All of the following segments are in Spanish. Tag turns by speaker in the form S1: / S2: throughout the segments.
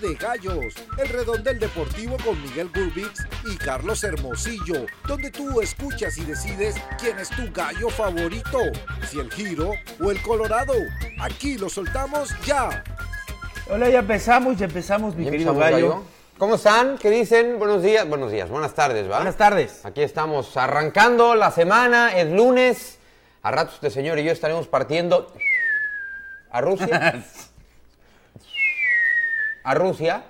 S1: De Gallos, el redondel deportivo con Miguel Gurbix y Carlos Hermosillo, donde tú escuchas y decides quién es tu gallo favorito, si el giro o el colorado. Aquí lo soltamos ya.
S2: Hola, ya empezamos, ya empezamos, mi
S3: Ya
S2: querido
S3: empezamos,
S2: gallo.
S3: gallo. ¿Cómo están? ¿Qué dicen? Buenos días, buenos días, buenas tardes, ¿va?
S2: Buenas tardes.
S3: Aquí estamos arrancando la semana, es lunes. A ratos este señor y yo estaremos partiendo a Rusia. a Rusia.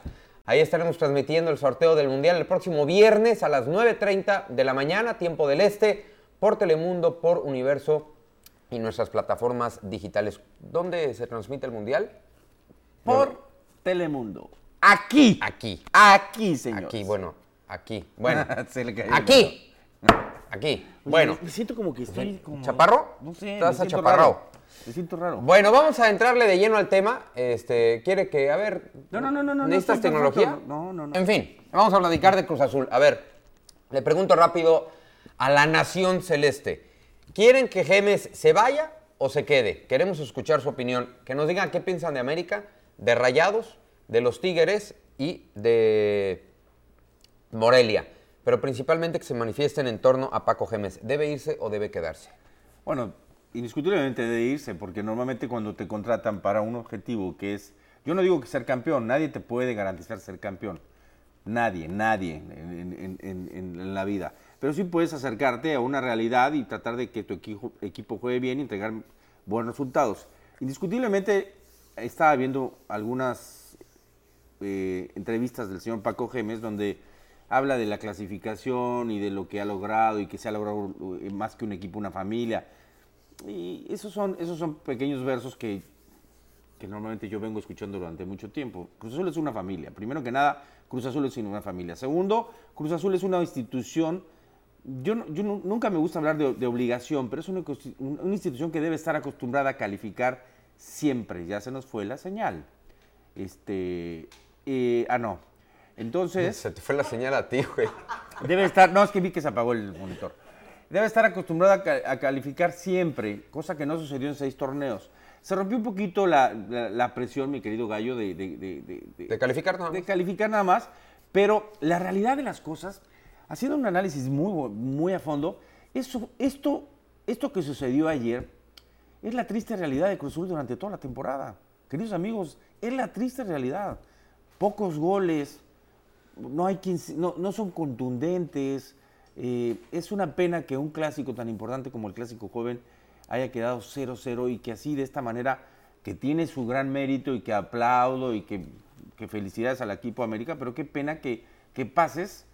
S3: Ahí estaremos transmitiendo el sorteo del Mundial el próximo viernes a las 9.30 de la mañana, tiempo del este, por Telemundo, por Universo y nuestras plataformas digitales. ¿Dónde se transmite el Mundial?
S2: Por Telemundo. Aquí.
S3: Aquí.
S2: Aquí, señor.
S3: Aquí, bueno, aquí. Bueno,
S2: Se le cayó el
S3: aquí. Aquí. Bueno,
S2: Me siento como que estoy como...
S3: ¿Chaparro?
S2: No sé.
S3: Estás achaparrado.
S2: Me siento raro.
S3: bueno, vamos a entrarle de lleno al tema. Este, quiere que, a ver.
S2: No, no, no, no, no,
S3: ¿Necesitas tecnología?
S2: No, no, no.
S3: En fin, vamos a platicar de Cruz Azul. A ver, le pregunto rápido a la Nación Celeste. ¿Quieren que Gemes se vaya o se quede? Queremos escuchar su opinión. Que nos digan qué piensan de América, de Rayados, de los Tigres y de Morelia. Pero principalmente que se manifiesten en torno a Paco Gemes. ¿Debe irse o debe quedarse?
S2: Bueno, indiscutiblemente debe irse, porque normalmente cuando te contratan para un objetivo que es, yo no digo que ser campeón, nadie te puede garantizar ser campeón, nadie, nadie en, en- la vida, pero sí puedes acercarte a una realidad y tratar de que tu equipo, equipo juegue bien y entregar buenos resultados. Indiscutiblemente estaba viendo algunas eh, entrevistas del señor Paco Gemes donde habla de la clasificación y de lo que ha logrado y que se ha logrado eh, más que un equipo, una familia. Y esos son, esos son pequeños versos que, que normalmente yo vengo escuchando durante mucho tiempo. Cruz Azul es una familia. Primero que nada, Cruz Azul es una familia. Segundo, Cruz Azul es una institución. Yo, yo nu- nunca me gusta hablar de, obligación, pero es una, una institución que debe estar acostumbrada a calificar siempre. Ya se nos fue la señal. Este, eh, ah, no. Entonces.
S3: Se te fue la señal a ti, güey.
S2: Debe estar, no, es que vi que se apagó el monitor. Debe estar acostumbrado a, ca- a calificar siempre, cosa que no sucedió en seis torneos. Se rompió un poquito la, la- la presión, mi querido Gallo, de, de- de- de- de-
S3: De calificar nada
S2: de
S3: más.
S2: calificar nada más, pero la realidad de las cosas, haciendo un análisis muy, muy a fondo, eso, esto, esto que sucedió ayer es la triste realidad de Cruz Azul durante toda la temporada. Queridos amigos, es la triste realidad. Pocos goles, no, hay no, no son contundentes. eh, es una pena que un clásico tan importante como el clásico joven haya quedado 0-0 y que así de esta manera, que tiene su gran mérito y que aplaudo y que, felicidades al equipo América, pero qué pena que, que pases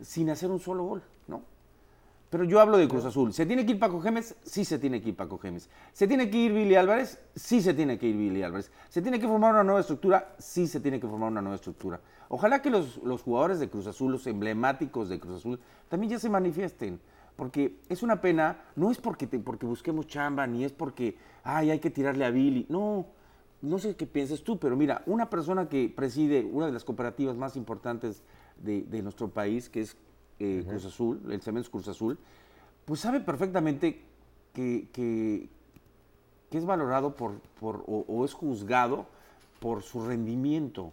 S2: sin hacer un solo gol, ¿no? Pero yo hablo de Cruz Azul. ¿Se tiene que ir Paco Gemes? Sí se tiene que ir Paco Gemes. ¿Se tiene que ir Billy Álvarez? Sí se tiene que ir Billy Álvarez. ¿Se tiene que formar una nueva estructura? Sí se tiene que formar una nueva estructura. Ojalá que los, los jugadores de Cruz Azul, los emblemáticos de Cruz Azul, también ya se manifiesten. Porque es una pena, no es porque, te- porque busquemos chamba, ni es porque, ay, hay que tirarle a Billy. No, no sé qué pienses tú, pero mira, una persona que preside una de las cooperativas más importantes de, de nuestro país, que es eh, Cruz Azul, el Cementos Cruz Azul, pues sabe perfectamente que, que- que es valorado por, por- o, o es juzgado por su rendimiento.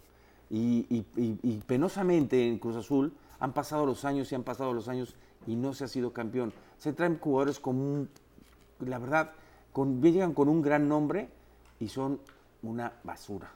S2: Y, y- y- y penosamente en Cruz Azul han pasado los años y han pasado los años y no se ha sido campeón. Se traen jugadores con un, la verdad, con, llegan con un gran nombre y son una basura.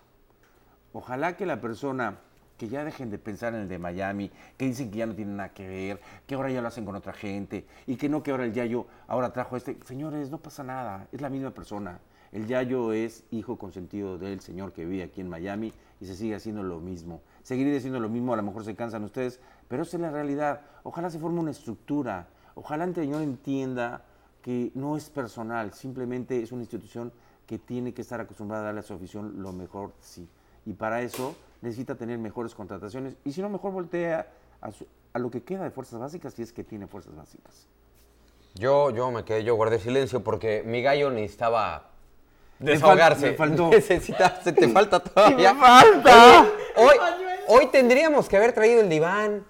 S2: Ojalá que la persona, que ya dejen de pensar en el de Miami, que dicen que ya no tienen nada que ver, que ahora ya lo hacen con otra gente, y que no que ahora el Yayo ahora trajo este. Señores, no pasa nada, es la misma persona. El Yayo es hijo consentido del señor que vive aquí en Miami y se sigue haciendo lo mismo. Seguiré haciendo lo mismo, a lo mejor se cansan ustedes, pero esa es la realidad. Ojalá se forme una estructura, ojalá el señor entienda que no es personal, simplemente es una institución que tiene que estar acostumbrada a darle a su afición lo mejor sí. Y para eso necesita tener mejores contrataciones. Y si no, mejor voltea a, su- a lo que queda de fuerzas básicas, si es que tiene fuerzas básicas.
S3: Yo, yo me quedé, yo guardé silencio porque mi gallo necesitaba desahogarse.
S2: me faltó.
S3: Necesita- se te falta todavía.
S2: me falta!
S3: Hoy, hoy tendríamos que haber traído el diván.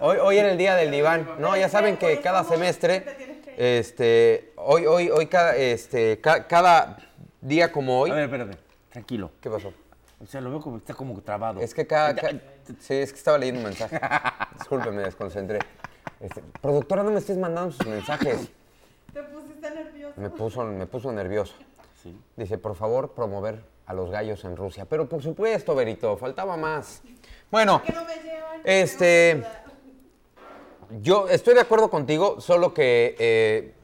S3: Hoy, hoy era el día del diván. No, ya saben que cada semestre, este, hoy, hoy, hoy cada, este, ca- cada día como hoy.
S2: A ver, espérate, tranquilo.
S3: ¿Qué pasó?
S2: O sea, lo veo como está como trabado.
S3: Es que cada, ca- Sí, es que estaba leyendo un mensaje. Disculpe, me desconcentré. Este, productora, no me estés mandando sus mensajes.
S4: Te pusiste nervioso.
S3: Me puso, me puso nervioso.
S2: Sí.
S3: Dice, por favor, promover a los gallos en Rusia. Pero por supuesto, Berito, faltaba más. Bueno,
S4: Que no me llevan.
S3: Este- yo estoy de acuerdo contigo, solo que eh,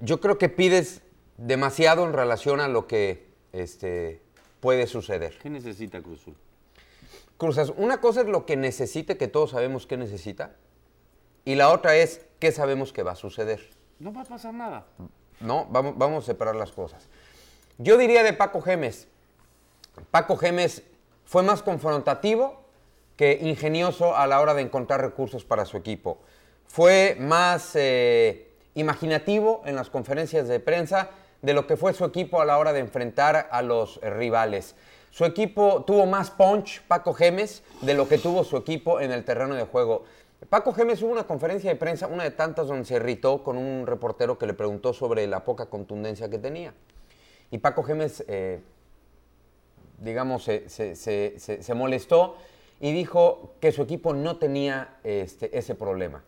S3: yo creo que pides demasiado en relación a lo que este, puede suceder.
S2: ¿Qué necesita Cruz Azul?
S3: Cruzas, una cosa es lo que necesite, que todos sabemos que necesita, y la otra es qué sabemos que va a suceder.
S2: No va a pasar nada.
S3: No, vamos, vamos a separar las cosas. Yo diría de Paco Gemes. Paco Gemes fue más confrontativo que ingenioso a la hora de encontrar recursos para su equipo. Fue más eh, imaginativo en las conferencias de prensa de lo que fue su equipo a la hora de enfrentar a los eh, rivales. Su equipo tuvo más punch, Paco Gemes, de lo que tuvo su equipo en el terreno de juego. Paco Gemes hubo una conferencia de prensa, una de tantas donde se irritó con un reportero que le preguntó sobre la poca contundencia que tenía. Y Paco Gemes, eh, digamos, se, molestó y dijo que su equipo no tenía este, ese problema.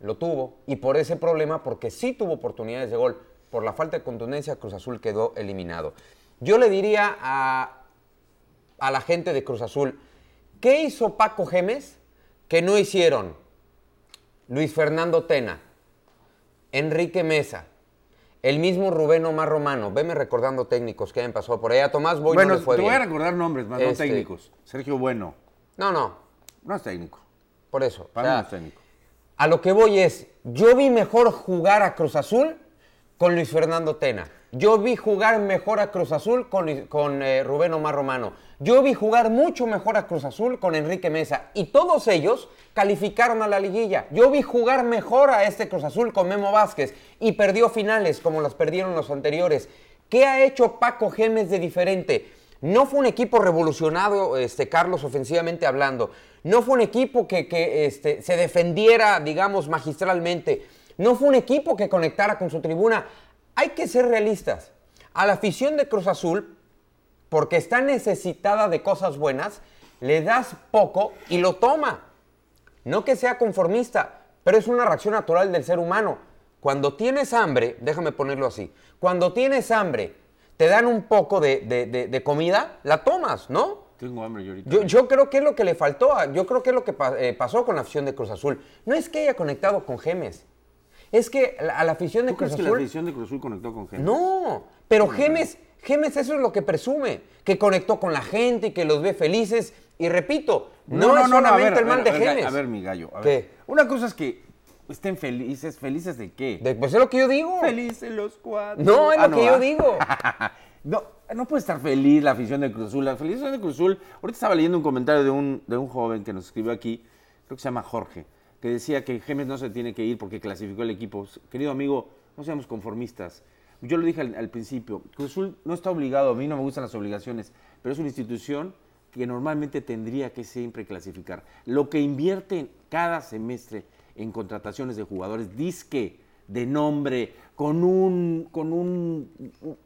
S3: Lo tuvo y por ese problema, porque sí tuvo oportunidades de gol, por la falta de contundencia, Cruz Azul quedó eliminado. Yo le diría a, a la gente de Cruz Azul, ¿qué hizo Paco Gemes que no hicieron Luis Fernando Tena, Enrique Mesa, el mismo Rubén Omar Romano? Veme recordando técnicos que hayan pasado por allá. Tomás Boy
S2: bueno,
S3: no le fue
S2: te voy a recordar nombres, más
S3: Este-
S2: no técnicos. Sergio Bueno.
S3: No, no,
S2: No es técnico.
S3: por eso.
S2: Para
S3: sea,
S2: no es técnico.
S3: A lo que voy es, yo vi mejor jugar a Cruz Azul con Luis Fernando Tena. Yo vi jugar mejor a Cruz Azul con, eh, Rubén Omar Romano. Yo vi jugar mucho mejor a Cruz Azul con Enrique Mesa. Y todos ellos calificaron a la liguilla. Yo vi jugar mejor a este Cruz Azul con Memo Vázquez. Y perdió finales como las perdieron los anteriores. ¿Qué ha hecho Paco Gemes de diferente? No fue un equipo revolucionado, este, Carlos, ofensivamente hablando. No fue un equipo que, que, este, se defendiera, digamos, magistralmente. No fue un equipo que conectara con su tribuna. Hay que ser realistas. A la afición de Cruz Azul, porque está necesitada de cosas buenas, le das poco y lo toma. No que sea conformista, pero es una reacción natural del ser humano. Cuando tienes hambre, déjame ponerlo así, cuando tienes hambre, te dan un poco de, de- de- de comida, la tomas, ¿no?
S2: Tengo hambre yo ahorita.
S3: Yo, yo creo que es lo que le faltó, a- yo creo que es lo que pa- eh, pasó con la afición de Cruz Azul. No es que haya conectado con Gemes, es que a la afición de
S2: ¿Tú
S3: Cruz
S2: crees que la
S3: Azul...
S2: afición de Cruz Azul conectó con gente?
S3: No, pero Gemes, Gemes eso es lo que presume, que conectó con la gente y que los ve felices. Y repito, no, es solamente
S2: ver,
S3: el mal de
S2: ver,
S3: Gemes.
S2: A ver, mi gallo. a
S3: ¿Qué?
S2: ver. Una cosa es que estén felices. ¿Felices de qué?
S3: De- pues es lo que yo digo.
S2: Felices los cuatro.
S3: No, es
S2: Ah,
S3: lo que yo
S2: ¿ah?
S3: digo.
S2: No, no puede estar feliz la afición de Cruz Azul. La afición de Cruz Azul. Ahorita estaba leyendo un comentario de un, de un joven que nos escribió aquí, creo que se llama Jorge, que decía que Gemes no se tiene que ir porque clasificó el equipo. Querido amigo, no seamos conformistas. Yo lo dije al, al principio, Cruz Azul no está obligado, a mí no me gustan las obligaciones, pero es una institución que normalmente tendría que siempre clasificar. Lo que invierte cada semestre en contrataciones de jugadores, disque, de nombre, con un, con un,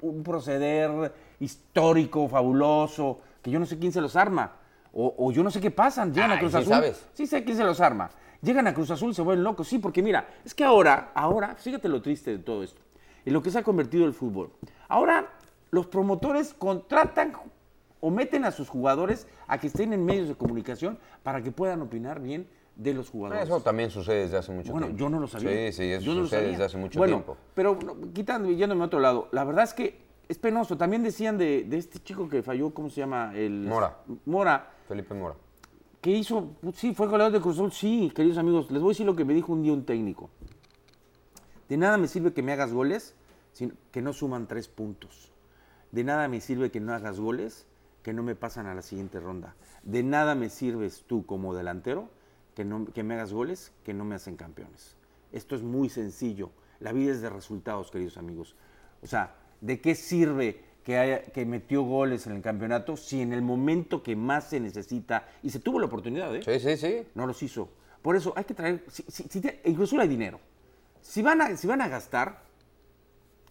S2: un- proceder histórico, fabuloso, que yo no sé quién se los arma. O, o yo no sé qué pasan, llegan a
S3: Ay,
S2: Cruz
S3: sí
S2: Azul.
S3: sabes.
S2: Sí sé quién se los arma. Llegan a Cruz Azul y se vuelven locos. Sí, porque mira, es que ahora, ahora, fíjate lo triste de todo esto, en lo que se ha convertido el fútbol. Ahora los promotores contratan o meten a sus jugadores a que estén en medios de comunicación para que puedan opinar bien de los jugadores.
S3: Eso también sucede desde hace mucho
S2: Bueno,
S3: tiempo.
S2: yo no lo sabía.
S3: Sí, sí, eso
S2: Yo no
S3: sucede desde hace mucho
S2: bueno,
S3: tiempo.
S2: Pero quitando, yéndome a otro lado, la verdad es que es penoso. También decían de, de este chico que falló, ¿cómo se llama? El,
S3: Mora.
S2: Mora,
S3: Felipe Mora.
S2: Que hizo, pues, sí, fue goleador de Cruz Azul, sí, queridos amigos. Les voy a decir lo que me dijo un día un técnico. De nada me sirve que me hagas goles, sino que no suman tres puntos. De nada me sirve que no hagas goles, que no me pasan a la siguiente ronda. De nada me sirves tú como delantero, que, no, que me hagas goles, que no me hacen campeones. Esto es muy sencillo. La vida es de resultados, queridos amigos. O sea, ¿de qué sirve que, haya, que metió goles en el campeonato si en el momento que más se necesita, y se tuvo la oportunidad, ¿eh?
S3: Sí, sí, sí.
S2: no los hizo. Por eso hay que traer, si, si, si te- incluso hay dinero. Si van, a, si van a gastar,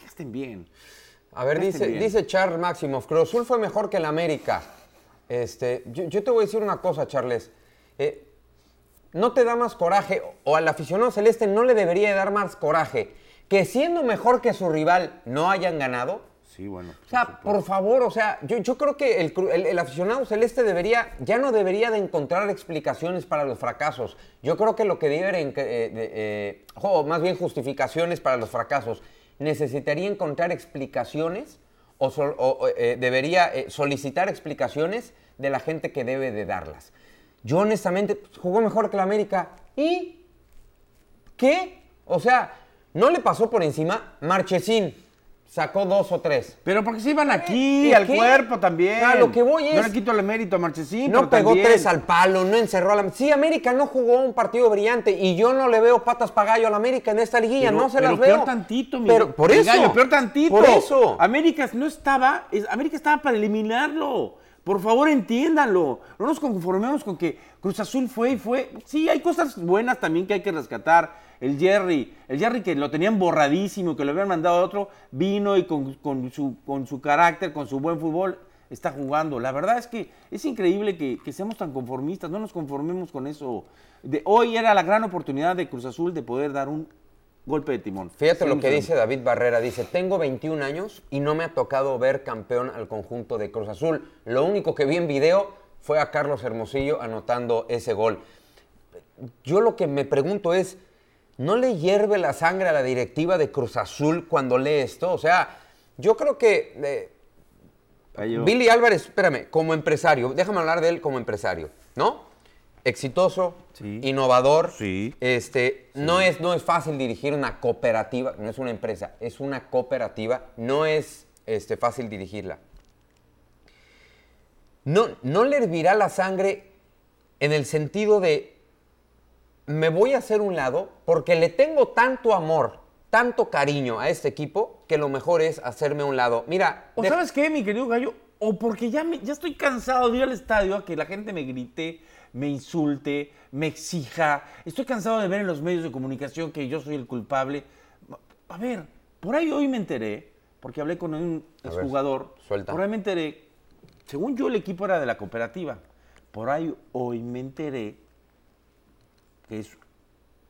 S2: gasten bien.
S3: A ver,
S2: Gasten
S3: dice,
S2: bien.
S3: dice Charles Maximoff, Cruz Azul fue mejor que el América. Este, yo, yo te voy a decir una cosa, Charles. Eh, ¿No te da más coraje, o al aficionado celeste no le debería dar más coraje, que siendo mejor que su rival no hayan ganado?
S2: Sí, bueno.
S3: O sea, por favor, o sea, yo, yo creo que el, cru- el- el aficionado celeste debería, ya no debería de encontrar explicaciones para los fracasos. Yo creo que lo que debe, de- eh, eh, o más bien justificaciones para los fracasos, necesitaría encontrar explicaciones o, sol- o, eh, debería solicitar explicaciones de la gente que debe de darlas. Yo honestamente pues, jugó mejor que la América y ¿qué? O sea, no le pasó por encima Marchesín. Sacó dos o tres.
S2: Pero porque se iban aquí,
S3: ¿Y
S2: al
S3: qué?
S2: cuerpo también.
S3: A lo que voy
S2: No
S3: es-
S2: le quito el mérito a Marchesín,
S3: No pegó
S2: también-
S3: tres al palo, no encerró a la... Sí, América no jugó un partido brillante y yo no le veo patas para gallo a la América en esta liguilla,
S2: Pero-
S3: no se
S2: pero
S3: las veo.
S2: peor tantito, Miguel.
S3: Pero por
S2: Mi
S3: eso.
S2: gallo, peor tantito.
S3: Por eso.
S2: América no estaba, es- América estaba para eliminarlo. Por favor, entiéndanlo. No nos conformemos con que Cruz Azul fue y fue. Sí, hay cosas buenas también que hay que rescatar. El Jerry, el Jerry que lo tenían borradísimo, que lo habían mandado a otro, vino y con, con su, con su carácter, con su buen fútbol, está jugando. La verdad es que es increíble que, que seamos tan conformistas, no nos conformemos con eso. De, hoy era la gran oportunidad de Cruz Azul de poder dar un golpe de timón.
S3: Fíjate lo que
S2: sí.
S3: dice David Barrera. Dice, tengo 21 años y no me ha tocado ver campeón al conjunto de Cruz Azul. Lo único que vi en video fue a Carlos Hermosillo anotando ese gol. Yo lo que me pregunto es, ¿no le hierve la sangre a la directiva de Cruz Azul cuando lee esto? O sea, yo creo que... eh, Billy Álvarez, espérame, como empresario, déjame hablar de él como empresario, ¿no? Exitoso,
S2: Sí.
S3: innovador.
S2: Sí.
S3: Este, No, es, no es fácil dirigir una cooperativa, no es una empresa, es una cooperativa, no es este, fácil dirigirla. No, no le hervirá la sangre en el sentido de me voy a hacer un lado porque le tengo tanto amor, tanto cariño a este equipo que lo mejor es hacerme a un lado. Mira,
S2: O
S3: de-
S2: sabes qué, mi querido gallo, o porque ya, me- ya estoy cansado de ir al estadio a que la gente me grite, me insulte, me exija. Estoy cansado de ver en los medios de comunicación que yo soy el culpable. A ver, por ahí hoy me enteré, porque hablé con un exjugador,
S3: suelta.
S2: por ahí me enteré, según yo el equipo era de la cooperativa, por ahí hoy me enteré que es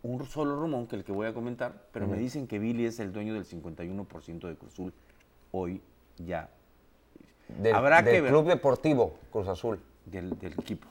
S2: un solo rumón que el que voy a comentar, pero me dicen que Billy es el dueño del 51% de Cruzul hoy ya
S3: del,
S2: habrá
S3: del
S2: que ver.
S3: Club Deportivo Cruz Azul.
S2: del, del equipo.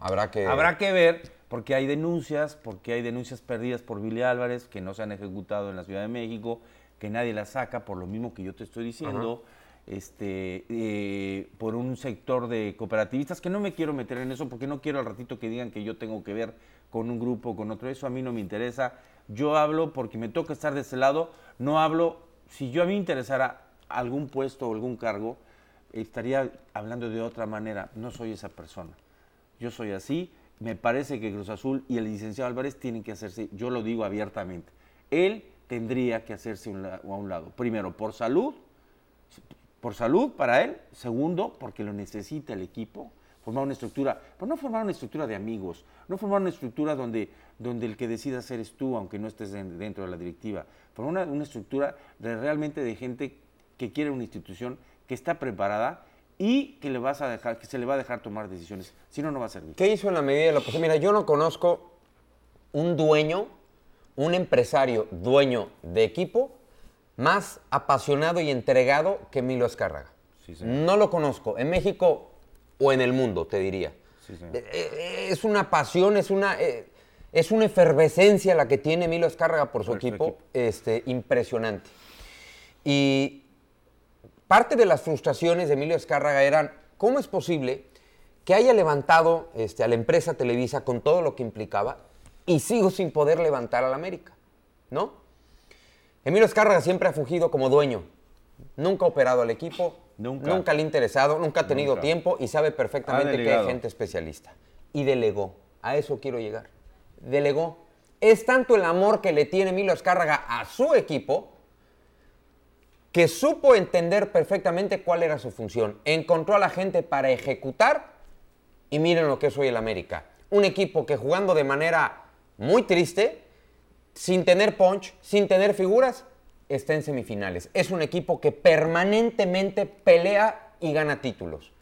S3: Habrá que...
S2: Habrá que ver, porque hay denuncias, porque hay denuncias perdidas por Billy Álvarez que no se han ejecutado en la Ciudad de México, que nadie las saca, por lo mismo que yo te estoy diciendo, este, eh, por un sector de cooperativistas, que no me quiero meter en eso, porque no quiero al ratito que digan que yo tengo que ver con un grupo o con otro, eso a mí no me interesa. Yo hablo porque me toca estar de ese lado, no hablo, si yo a mí me interesara algún puesto o algún cargo, estaría hablando de otra manera, no soy esa persona. Yo soy así. Me parece que Cruz Azul y el licenciado Álvarez tienen que hacerse, yo lo digo abiertamente, él tendría que hacerse a un lado. Primero, por salud, por salud para él. Segundo, porque lo necesita el equipo. Formar una estructura, pero no formar una estructura de amigos, no formar una estructura donde, donde el que decida ser es tú, aunque no estés en- dentro de la directiva. Formar una, una estructura de realmente de gente que quiere una institución, que está preparada y que le vas a dejar, que se le va a dejar tomar decisiones. Si no, no va a servir.
S3: ¿Qué hizo en la medida de lo posible? Mira, yo no conozco un dueño, un empresario dueño de equipo más apasionado y entregado que Milo Escárraga.
S2: Sí,
S3: no lo conozco. En México o en el mundo, te diría.
S2: Sí.
S3: Eh, eh, Es una pasión, es una, eh, es una efervescencia la que tiene Milo Escárraga por su
S2: Por su
S3: equipo,
S2: equipo.
S3: Este, impresionante. Y parte de las frustraciones de Emilio Escárraga eran, ¿cómo es posible que haya levantado este, a la empresa Televisa con todo lo que implicaba y sigo sin poder levantar a la América? ¿No? Emilio Escárraga siempre ha fungido como dueño. Nunca ha operado al equipo,
S2: Nunca.
S3: nunca le ha interesado, nunca ha tenido
S2: Nunca.
S3: tiempo y sabe perfectamente que hay gente especialista. Y delegó. A eso quiero llegar. Delegó. Es tanto el amor que le tiene Emilio Escárraga a su equipo que supo entender perfectamente cuál era su función. Encontró a la gente para ejecutar y miren lo que es hoy el América. Un equipo que jugando de manera muy triste, sin tener punch, sin tener figuras, está en semifinales. Es un equipo que permanentemente pelea y gana títulos.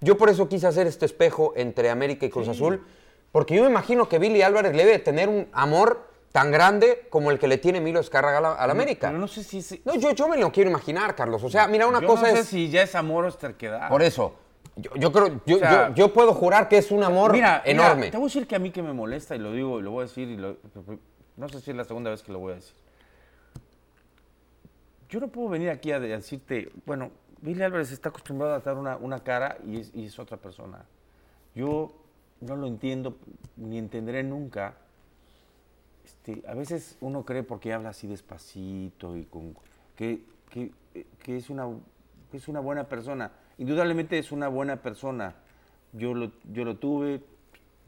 S3: Yo por eso quise hacer este espejo entre América y Cruz Azul, porque yo me imagino que Billy Álvarez le debe tener un amor tan grande como el que le tiene Milo Escárraga a la, a la América.
S2: Pero no sé si... si-
S3: No, yo, yo me lo quiero imaginar, Carlos. O sea, mira, una
S2: yo
S3: cosa
S2: no sé
S3: es...
S2: si ya es amor o terquedad.
S3: Por eso, yo, yo creo, yo,
S2: O sea,
S3: yo- yo puedo jurar que es un amor
S2: Mira, mira,
S3: enorme.
S2: te voy a decir que a mí que me molesta y lo digo y lo voy a decir y lo- no sé si es la segunda vez que lo voy a decir. Yo no puedo venir aquí a decirte, bueno, Billy Álvarez está acostumbrado a dar una, una cara y es, y es otra persona. Yo no lo entiendo ni entenderé nunca. Este, a veces uno cree porque habla así despacito y con que, que- que es, una, que es una buena persona. Indudablemente es una buena persona. Yo lo, yo lo tuve,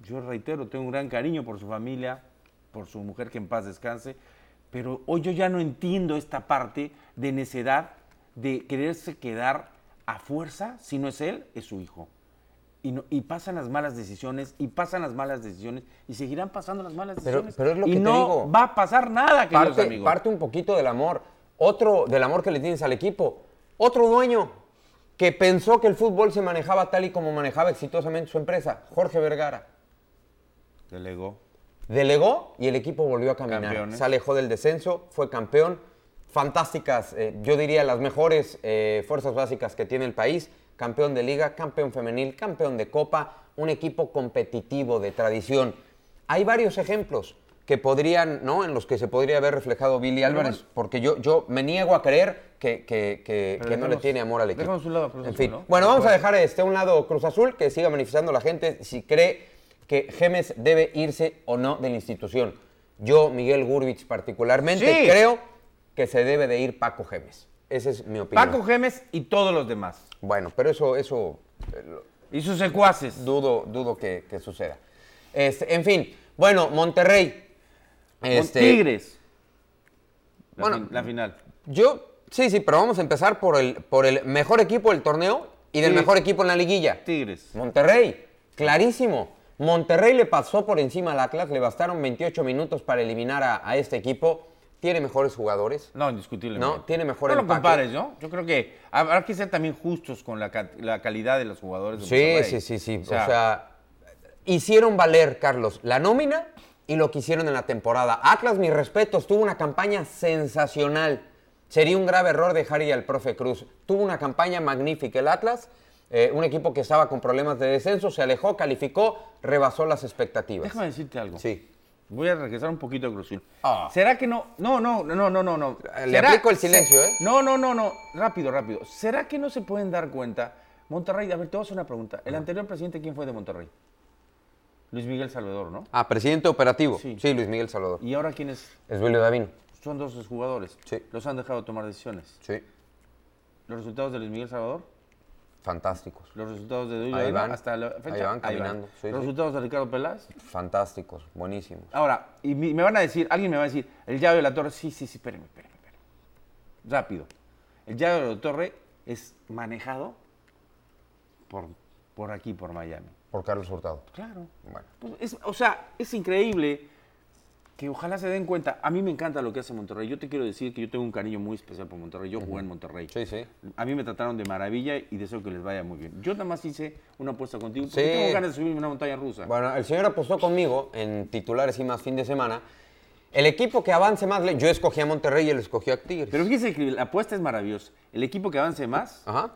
S2: yo reitero, tengo un gran cariño por su familia, por su mujer que en paz descanse, pero hoy yo ya no entiendo esta parte de necedad de quererse quedar a fuerza, si no es él, es su hijo. Y, no- y pasan las malas decisiones, y pasan las malas decisiones, y seguirán pasando las malas decisiones.
S3: pero es lo
S2: y
S3: que te
S2: no
S3: digo.
S2: va a pasar nada, queridos
S3: parte,
S2: amigos.
S3: parte un poquito del amor. Otro del amor que le tienes al equipo. Otro dueño que pensó que el fútbol se manejaba tal y como manejaba exitosamente su empresa, Jorge Vergara.
S2: Delegó.
S3: Delegó y el equipo volvió a caminar.
S2: Campeones.
S3: Se alejó del descenso, fue campeón. Fantásticas, eh, yo diría las mejores eh, fuerzas básicas que tiene el país. Campeón de liga, campeón femenil, campeón de copa, un equipo competitivo de tradición. Hay varios ejemplos que podrían, ¿no? En los que se podría haber reflejado Billy Álvarez, porque yo, yo me niego a creer que, que- que- no le tiene amor al equipo.
S2: un lado a Cruz
S3: en
S2: Azul,
S3: fin.
S2: ¿no?
S3: Bueno, vamos a dejar este un lado Cruz Azul, que siga manifestando la gente si cree que Gemes debe irse o no de la institución. Yo, Miguel Gurbich particularmente,
S2: Sí.
S3: creo que se debe de ir Paco Gemes. Esa es mi opinión.
S2: Paco Gemes y todos los demás.
S3: Bueno, pero eso, eso eh,
S2: Y sus secuaces.
S3: dudo, dudo que, que suceda. Este, en fin, bueno, Monterrey. Este,
S2: Tigres. La,
S3: Bueno,
S2: fin- la final.
S3: Yo, sí, sí, pero vamos a empezar por el, por el mejor equipo del torneo y del mejor equipo en la liguilla.
S2: Tigres.
S3: Monterrey, clarísimo. Monterrey le pasó por encima al Atlas, le bastaron 28 minutos para eliminar a, a este equipo. Tiene mejores jugadores.
S2: No, indiscutiblemente.
S3: No, tiene mejor
S2: No lo compares, ¿no? Yo creo que habrá que ser también justos con la, ca- la calidad de los jugadores. de
S3: Sí,
S2: Monterrey.
S3: sí, sí, sí.
S2: O sea,
S3: hicieron valer, Carlos, la nómina y lo que hicieron en la temporada. Atlas, mis respetos, tuvo una campaña sensacional. Sería un grave error dejar ir al profe Cruz. Tuvo una campaña magnífica. El Atlas, eh, un equipo que estaba con problemas de descenso, se alejó, calificó, rebasó las expectativas.
S2: déjame decirte algo.
S3: Sí.
S2: Voy a regresar un poquito a Cruzul.
S3: Ah.
S2: ¿Será que no? No, no, no, no, no, no.
S3: Le
S2: ¿Será-
S3: aplico el silencio, ¿eh?
S2: No, no, no, no. Rápido, rápido. ¿Será que no se pueden dar cuenta? Monterrey, a ver, te voy a hacer una pregunta. ¿El anterior presidente quién fue de Monterrey? Luis Miguel Salvador, ¿no?
S3: Ah, presidente operativo.
S2: Sí.
S3: Sí, Luis Miguel Salvador.
S2: ¿Y ahora quién es?
S3: Es Julio Davino.
S2: Son dos jugadores.
S3: Sí.
S2: Los han dejado tomar decisiones.
S3: Sí.
S2: ¿Los resultados de Luis Miguel Salvador?
S3: Fantásticos.
S2: ¿Los resultados de Duilio
S3: Ahí van.
S2: hasta la fecha?
S3: Ahí van caminando, sí,
S2: ¿Los
S3: sí.
S2: resultados de Ricardo Peláez?
S3: Fantásticos. Buenísimos.
S2: Ahora, y me van a decir, alguien me va a decir, el llave de la torre, sí, sí, sí, espérenme, espérenme, espérenme. Rápido. El llave de la torre es manejado por, por aquí, por Miami.
S3: Por Carlos Hurtado.
S2: Claro.
S3: Bueno.
S2: Pues es- o sea, es increíble que ojalá se den cuenta. A mí me encanta lo que hace Monterrey. Yo te quiero decir que yo tengo un cariño muy especial por Monterrey. Yo jugué en Monterrey.
S3: Sí, sí.
S2: A mí me trataron de maravilla y deseo que les vaya muy bien. Yo nada más hice una apuesta contigo porque
S3: Sí.
S2: tengo ganas de subirme una montaña rusa.
S3: Bueno, el señor apostó conmigo en titulares y más fin de semana. El equipo que avance más, yo escogí a Monterrey y él escogió a Tigres.
S2: Pero fíjense que la apuesta es maravillosa. El equipo que avance más
S3: Ajá.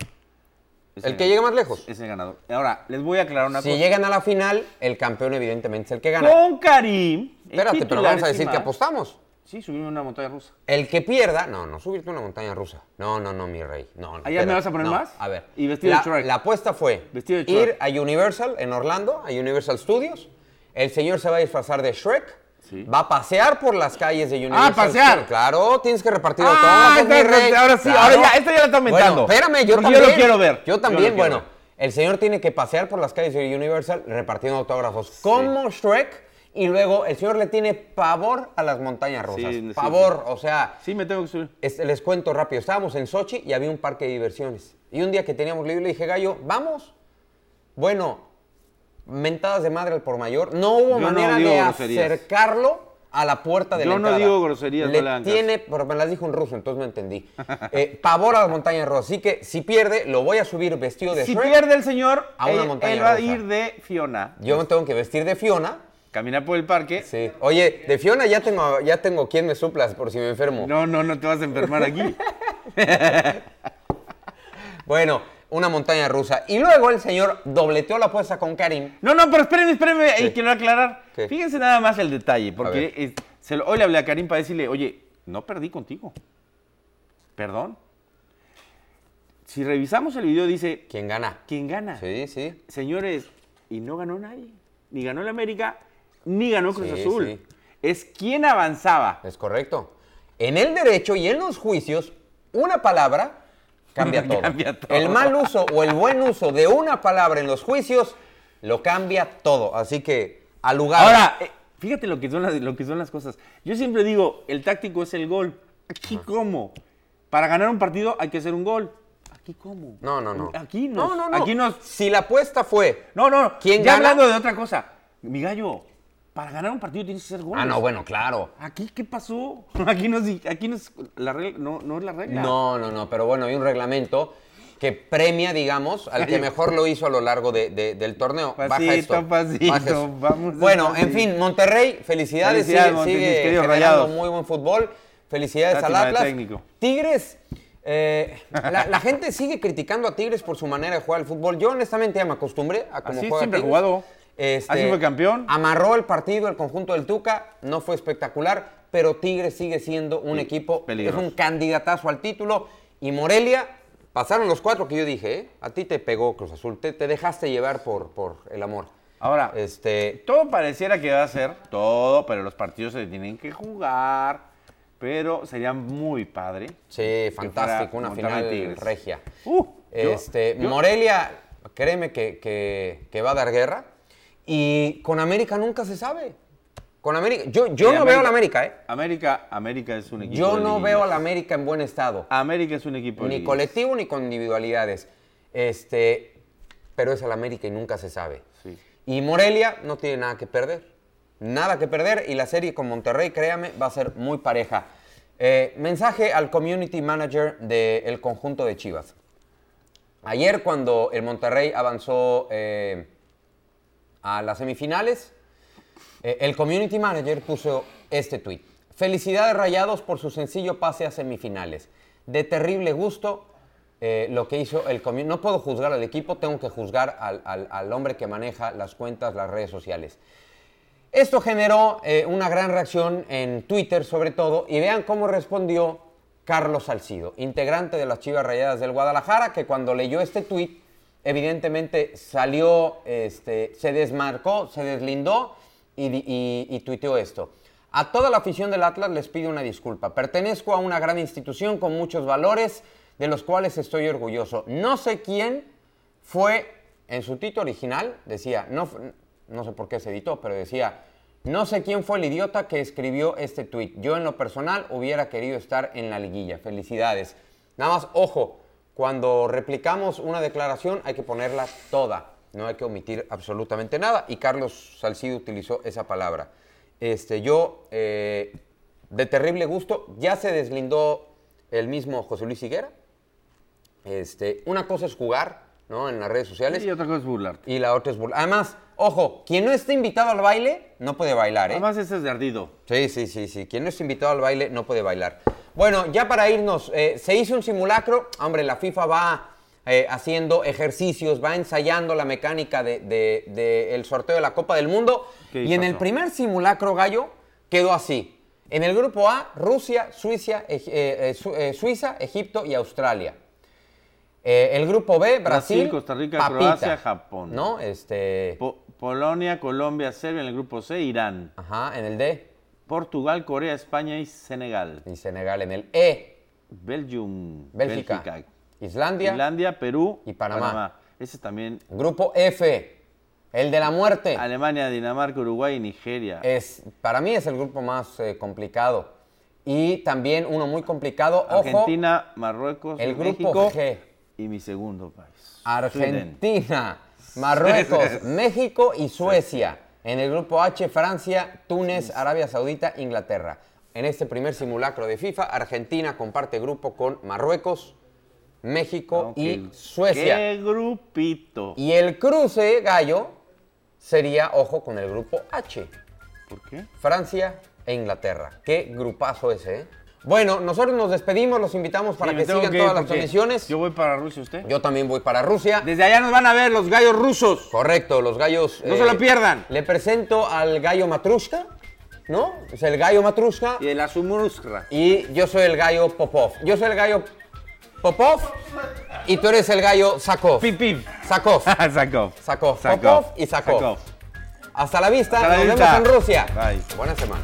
S2: Es
S3: El que llegue más lejos.
S2: es el ganador. Ahora, les voy a aclarar una
S3: Si
S2: cosa.
S3: llegan a la final, el campeón evidentemente es el que gana.
S2: Con Karim.
S3: Espérate, pero vamos a decir que apostamos.
S2: Sí, subirme una montaña rusa.
S3: El que pierda, no, no subirte a una montaña rusa. No, no, no, mi rey. No, no,
S2: ¿Allá me vas a poner
S3: No,
S2: más?
S3: A ver.
S2: Y vestido de Shrek.
S3: La apuesta fue
S2: Vestido de
S3: ir a Universal en Orlando, a Universal Studios. El señor se va a disfrazar de Shrek.
S2: Sí.
S3: Va a pasear por las calles de Universal.
S2: pasear.
S3: Studios. Claro, tienes que repartir
S2: Ah, ahora sí, ahora ya, esto ya lo está aumentando.
S3: Bueno, espérame, yo
S2: Porque yo
S3: también.
S2: lo quiero ver.
S3: Yo también, bueno. El señor tiene que pasear por las calles de Universal repartiendo autógrafos como Shrek. Y luego el señor le tiene pavor a las montañas rusas.
S2: Sí, sí,
S3: pavor, o sea,
S2: Sí, me tengo que subir.
S3: les cuento rápido. Estábamos en Sochi y había un parque de diversiones. Y un día que teníamos libre le dije, Gallo, ¿vamos? Bueno, mentadas de madre al por mayor. No hubo
S2: Yo no
S3: manera de
S2: groserías.
S3: acercarlo a la puerta de
S2: Yo
S3: la
S2: no
S3: entrada.
S2: digo groserías,
S3: Le
S2: no le hagan caso.
S3: tiene, pero me las dijo en ruso, entonces no entendí. Eh, pavor a la montaña rusa. Así que si pierde, lo voy a subir vestido de
S2: Si
S3: Shrek.
S2: pierde el señor,
S3: A una
S2: él,
S3: montaña
S2: él va a
S3: rusa.
S2: ir de Fiona.
S3: Yo me tengo que vestir de Fiona.
S2: Caminar por el parque.
S3: Sí. Oye, de Fiona ya tengo, ya tengo quien me suplas por si me enfermo.
S2: No, no, no te vas a enfermar aquí.
S3: Bueno, una montaña rusa. Y luego el señor dobleteó la apuesta con Karim.
S2: No, no, pero espérenme, espérenme, ahí quiero aclarar.
S3: ¿Qué?
S2: Fíjense nada más el detalle, porque
S3: ver.
S2: es- se lo- hoy le hablé a Karim para decirle, oye, no perdí contigo. Perdón. Si revisamos el video, dice,
S3: ¿Quién gana?
S2: ¿quién gana?
S3: Sí, sí.
S2: Señores, y no ganó nadie. Ni ganó el América, ni ganó Cruz
S3: Sí,
S2: Azul.
S3: sí.
S2: Es quien avanzaba.
S3: Es correcto. En el derecho y en los juicios, una palabra cambia todo.
S2: Cambia todo.
S3: El mal uso o el buen uso de una palabra en los juicios lo cambia todo. Así que, al lugar.
S2: Ahora, eh, fíjate lo que, son las, lo que son las cosas. Yo siempre digo, el táctico es el gol. Aquí cómo. Para ganar un partido hay que hacer un gol. Aquí cómo.
S3: No, no, no.
S2: Aquí nos,
S3: No, no, no.
S2: Aquí nos.
S3: Si la apuesta fue.
S2: No, no, no.
S3: ¿Quién
S2: ya
S3: gana?
S2: hablando de otra cosa. Mi gallo, para ganar un partido tienes que hacer goles.
S3: Ah, no, bueno, claro.
S2: Aquí, ¿qué pasó? Aquí no es, aquí no es la regla, no, no es la regla.
S3: No, no, no, pero bueno, hay un reglamento que premia, digamos, al que mejor lo hizo a lo largo de- de- del torneo. Baja
S2: Pasito,
S3: esto,
S2: pasito,
S3: baja eso.
S2: vamos
S3: Bueno, en fin, Monterrey, felicidades,
S2: Felicidades,
S3: sigue, sigue generando
S2: Rayados.
S3: muy buen fútbol. Felicidades
S2: Lástima
S3: al Atlas.
S2: técnico.
S3: Tigres, eh, la, la gente sigue criticando a Tigres por su manera de jugar al fútbol. Yo honestamente ya me acostumbré a cómo
S2: Así
S3: juega
S2: siempre
S3: Tigres.
S2: jugado.
S3: Este,
S2: Así fue campeón.
S3: Amarró el partido el conjunto del Tuca, no fue espectacular, pero Tigres sigue siendo un equipo,
S2: peligroso.
S3: es un candidatazo al título. Y Morelia, pasaron los cuatro que yo dije, ¿eh? a ti te pegó Cruz Azul, te, te dejaste llevar por, por el amor.
S2: Ahora,
S3: Este,
S2: todo pareciera que va a ser todo, pero los partidos se tienen que jugar. Pero sería muy padre.
S3: sí, fantástico, una final
S2: Tigres.
S3: regia.
S2: Uh, yo-
S3: Este,
S2: yo-
S3: Morelia, créeme que, que- que va a dar guerra. Y con América nunca se sabe. Con América, yo, yo no veo a la América, ¿eh?
S2: América, América es un equipo.
S3: Yo
S2: de
S3: no veo a la América en buen estado.
S2: América es un equipo. de
S3: ni colectivo ni con individualidades. Este, pero es al América y nunca se sabe.
S2: Sí.
S3: Y Morelia no tiene nada que perder. Nada que perder y la serie con Monterrey, créame, va a ser muy pareja. Eh, mensaje al community manager del conjunto de Chivas. Ayer cuando el Monterrey avanzó eh, a las semifinales, eh, el community manager puso este tweet. Felicidades Rayados por su sencillo pase a semifinales. De terrible gusto eh, lo que hizo el community. No puedo juzgar al equipo, tengo que juzgar al, al- hombre que maneja las cuentas, las redes sociales. Esto generó eh, una gran reacción en Twitter sobre todo y vean cómo respondió Carlos Salcido, integrante de las Chivas Rayadas del Guadalajara, que cuando leyó este tweet evidentemente salió, este, se desmarcó, se deslindó y, tuiteó esto. A toda la afición del Atlas les pido una disculpa. Pertenezco a una gran institución con muchos valores de los cuales estoy orgulloso. No sé quién fue, en su título original, decía, no, no sé por qué se editó, pero decía, no sé quién fue el idiota que escribió este tuit. Yo en lo personal hubiera querido estar en la liguilla. Felicidades. Nada más, ojo, cuando replicamos una declaración hay que ponerla toda. No hay que omitir absolutamente nada. Y Carlos Salcido utilizó esa palabra. Este, yo, eh, de terrible gusto, ya se deslindó el mismo José Luis Higuera. Este, una cosa es jugar, ¿no? En las redes sociales.
S2: Y otra cosa es burlarte.
S3: Y la otra es burla. Además, ojo, quien no esté invitado al baile no puede bailar, ¿eh?
S2: Además, ese es de ardido.
S3: Sí, sí, sí, sí. Quien no esté invitado al baile no puede bailar. Bueno, ya para irnos, eh, se hizo un simulacro. Hombre, la FIFA va eh, haciendo ejercicios, va ensayando la mecánica del de, de el sorteo de la Copa del Mundo.
S2: ¿Qué
S3: Y en el primer simulacro, Gallo, quedó así. En el grupo A, Rusia, Suiza, eh, Su- Suiza Egipto y Australia. El grupo B, Brasil,
S2: Brasil, Costa Rica,
S3: papita,
S2: Croacia, Japón.
S3: ¿No? Este.
S2: Po- Polonia, Colombia, Serbia en el grupo C, Irán.
S3: Ajá, en el D.
S2: Portugal, Corea, España y Senegal.
S3: Y Senegal en el E.
S2: Belgium,
S3: Bélgica. Islandia.
S2: Islandia, Perú
S3: y Panamá.
S2: Ese también.
S3: Grupo F. El de la muerte.
S2: Alemania, Dinamarca, Uruguay y Nigeria.
S3: Es, para mí es el grupo más eh, complicado. Y también uno muy complicado. Ojo.
S2: Argentina, Marruecos,
S3: el grupo
S2: México
S3: G.
S2: y mi segundo país. Sweden.
S3: Argentina, Marruecos, México y Suecia. En el grupo H, Francia, Túnez, Arabia Saudita, Inglaterra. En este primer simulacro de FIFA, Argentina comparte grupo con Marruecos, México y. Suecia.
S2: ¡Qué grupito!
S3: Y el cruce, gallo, sería, ojo, con el grupo H.
S2: ¿Por qué?
S3: Francia e Inglaterra. Qué grupazo ese, ¿eh? Bueno, nosotros nos despedimos, los invitamos para
S2: Sí,
S3: que sigan
S2: que
S3: todas las transmisiones.
S2: Yo voy para Rusia, ¿usted?
S3: Yo también voy para Rusia.
S2: Desde allá nos van a ver los gallos rusos.
S3: Correcto, los gallos. eh,
S2: No se lo pierdan.
S3: Le presento al gallo Matrushka, ¿no? Es el gallo Matrushka.
S2: Y de la Sumuruskra.
S3: Y yo soy el gallo Popov. Yo soy el gallo Popov y tú eres el gallo Sakov.
S2: Pip, pip. Sakov.
S3: Sakov.
S2: Sakov.
S3: Popov y Sakov.
S2: Sakov.
S3: Hasta la vista.
S2: Hasta la
S3: Nos
S2: vista.
S3: vemos en Rusia.
S2: Bye.
S3: Buena semana.